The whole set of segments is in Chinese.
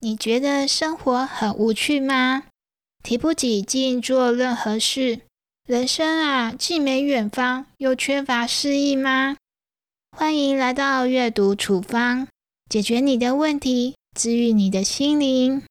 你觉得生活很无趣吗？提不起劲做任何事，人生啊，既没远方，又缺乏诗意吗？欢迎来到阅读处方，解决你的问题，治愈你的心灵。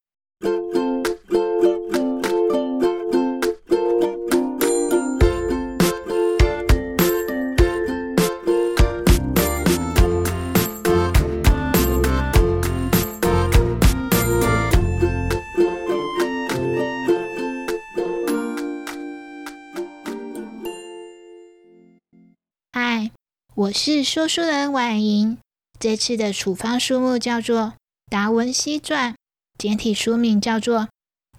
我是说书人婉莹，这次的处方书目叫做《达文西传》，简体书名叫做《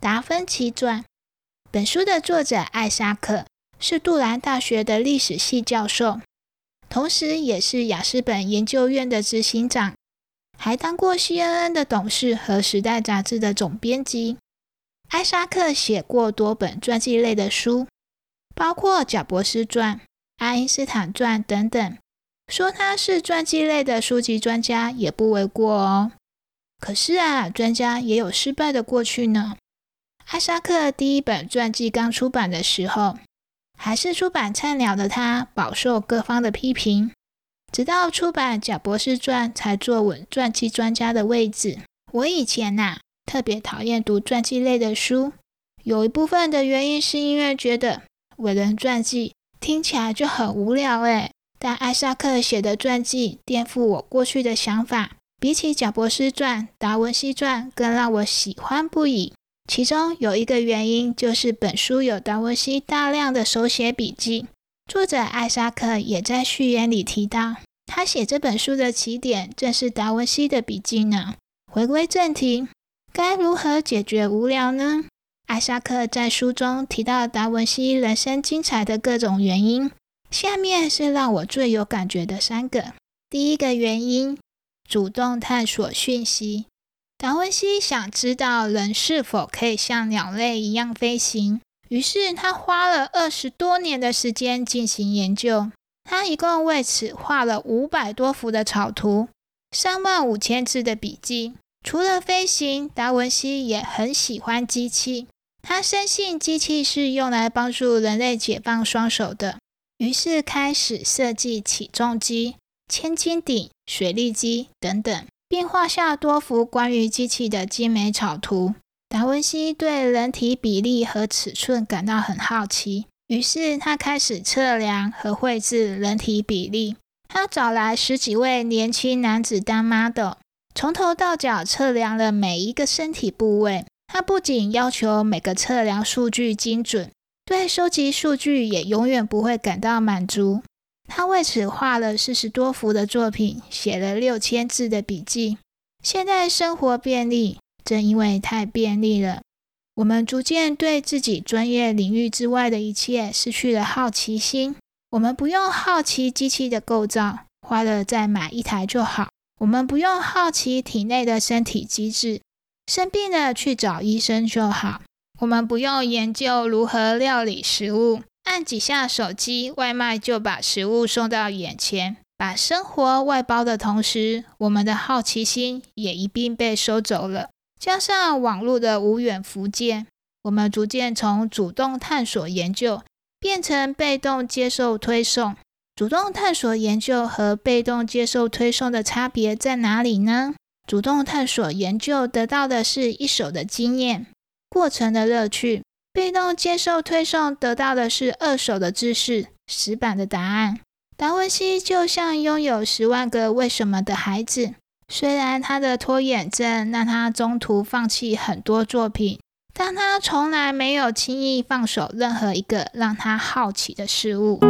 达芬奇传》。本书的作者艾沙克是杜兰大学的历史系教授，同时也是雅斯本研究院的执行长，还当过 CNN 的董事和《时代》杂志的总编辑。艾沙克写过多本传记类的书，包括《贾博士传》《爱因斯坦传》等等。说他是传记类的书籍专家也不为过哦。可是啊，专家也有失败的过去呢。艾沙克第一本传记刚出版的时候，还是出版菜鸟的他，饱受各方的批评。直到出版《贾博士传》，才坐稳传记专家的位置。我以前呐，特别讨厌读传记类的书，有一部分的原因是因为觉得伟人传记听起来就很无聊诶但艾萨克写的传记颠覆我过去的想法，比起贾博斯传、达文西传更让我喜欢不已。其中有一个原因就是本书有达文西大量的手写笔记。作者艾萨克也在序言里提到，他写这本书的起点正是达文西的笔记呢。回归正题，该如何解决无聊呢？艾萨克在书中提到达文西人生精彩的各种原因。下面是让我最有感觉的三个。第一个原因，主动探索讯息。达文西想知道人是否可以像鸟类一样飞行，于是他花了二十多年的时间进行研究。他一共为此画了五百多幅的草图，三万五千字的笔记。除了飞行，达文西也很喜欢机器。他深信机器是用来帮助人类解放双手的。于是开始设计起重机、千斤顶、水力机等等，并画下多幅关于机器的精美草图。达文西对人体比例和尺寸感到很好奇，于是他开始测量和绘制人体比例。他找来十几位年轻男子当 model，从头到脚测量了每一个身体部位。他不仅要求每个测量数据精准。对收集数据也永远不会感到满足。他为此画了四十多幅的作品，写了六千字的笔记。现在生活便利，正因为太便利了，我们逐渐对自己专业领域之外的一切失去了好奇心。我们不用好奇机器的构造，花了再买一台就好。我们不用好奇体内的身体机制，生病了去找医生就好。我们不用研究如何料理食物，按几下手机，外卖就把食物送到眼前。把生活外包的同时，我们的好奇心也一并被收走了。加上网络的无远弗届，我们逐渐从主动探索研究变成被动接受推送。主动探索研究和被动接受推送的差别在哪里呢？主动探索研究得到的是一手的经验。过程的乐趣，被动接受推送得到的是二手的知识、死板的答案。达文西就像拥有十万个为什么的孩子，虽然他的拖延症让他中途放弃很多作品，但他从来没有轻易放手任何一个让他好奇的事物。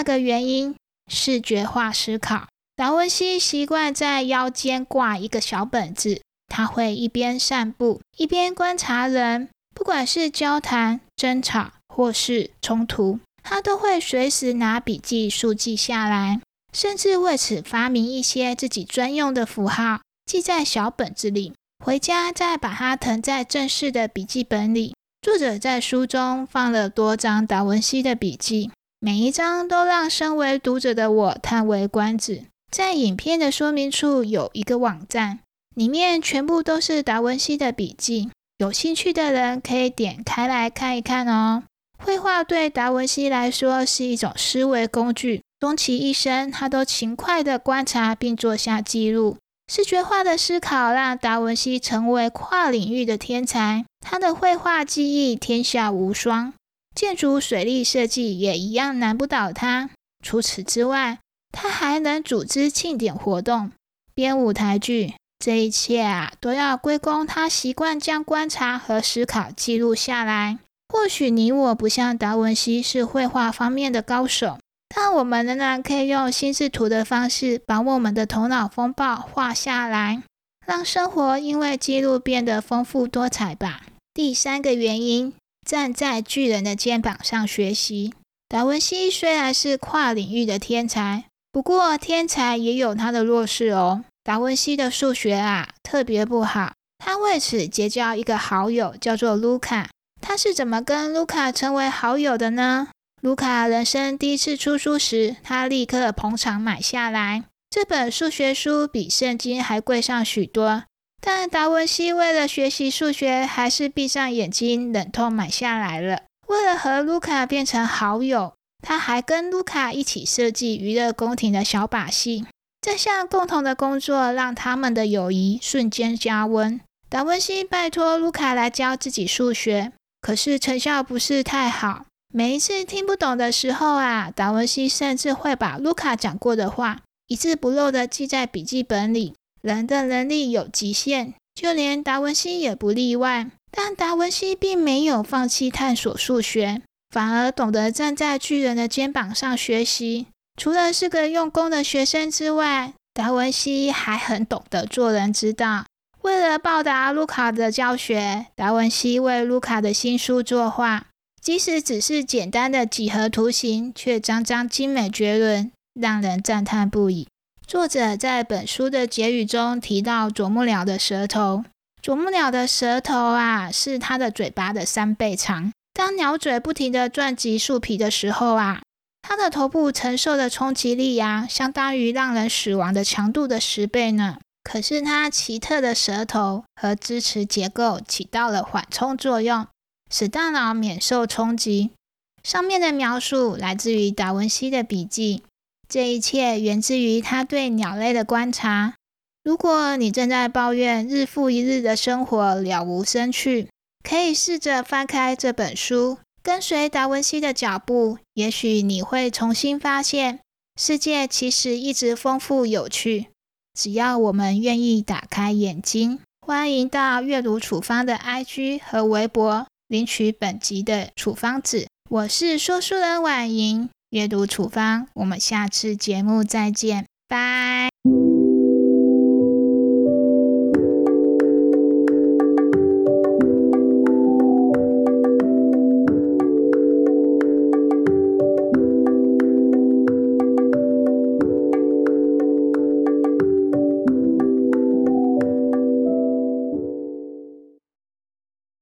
二个原因，视觉化思考。达文西习惯在腰间挂一个小本子，他会一边散步一边观察人，不管是交谈、争吵或是冲突，他都会随时拿笔记速记下来，甚至为此发明一些自己专用的符号，记在小本子里，回家再把它誊在正式的笔记本里。作者在书中放了多张达文西的笔记，每一张都让身为读者的我叹为观止。在影片的说明处有一个网站，里面全部都是达文西的笔记，有兴趣的人可以点开来看一看哦。绘画对达文西来说是一种思维工具，终其一生，他都勤快地观察并做下记录。视觉化的思考让达文西成为跨领域的天才，他的绘画技艺天下无双，建筑、水利设计也一样难不倒他。除此之外，他还能组织庆典活动、编舞台剧，这一切啊，都要归功他习惯将观察和思考记录下来。或许你我不像达文西是绘画方面的高手。但我们仍然可以用心智图的方式，把我们的头脑风暴画下来，让生活因为记录变得丰富多彩吧。第三个原因，站在巨人的肩膀上学习。达文西虽然是跨领域的天才，不过天才也有他的弱势哦。达文西的数学啊特别不好，他为此结交一个好友，叫做卢卡。他是怎么跟卢卡成为好友的呢？卢卡人生第一次出书时，他立刻捧场买下来。这本数学书比圣经还贵上许多，但达文西为了学习数学，还是闭上眼睛忍痛买下来了。为了和卢卡变成好友，他还跟卢卡一起设计娱乐宫廷的小把戏。这项共同的工作让他们的友谊瞬间加温。达文西拜托卢卡来教自己数学，可是成效不是太好。每一次听不懂的时候啊，达文西甚至会把卢卡讲过的话一字不漏的记在笔记本里。人的能力有极限，就连达文西也不例外。但达文西并没有放弃探索数学，反而懂得站在巨人的肩膀上学习。除了是个用功的学生之外，达文西还很懂得做人之道。为了报答卢卡的教学，达文西为卢卡的新书作画。即使只是简单的几何图形，却张张精美绝伦，让人赞叹不已。作者在本书的结语中提到啄木鸟的舌头，啄木鸟的舌头啊，是它的嘴巴的三倍长。当鸟嘴不停地撞击树皮的时候啊，它的头部承受的冲击力呀，相当于让人死亡的强度的十倍呢。可是它奇特的舌头和支持结构起到了缓冲作用。使大脑免受冲击。上面的描述来自于达文西的笔记，这一切源自于他对鸟类的观察。如果你正在抱怨日复一日的生活了无生趣，可以试着翻开这本书，跟随达文西的脚步，也许你会重新发现世界其实一直丰富有趣。只要我们愿意打开眼睛，欢迎到阅读处方的 IG 和微博。领取本集的处方纸，我是说书人婉莹，阅读处方，我们下次节目再见，拜。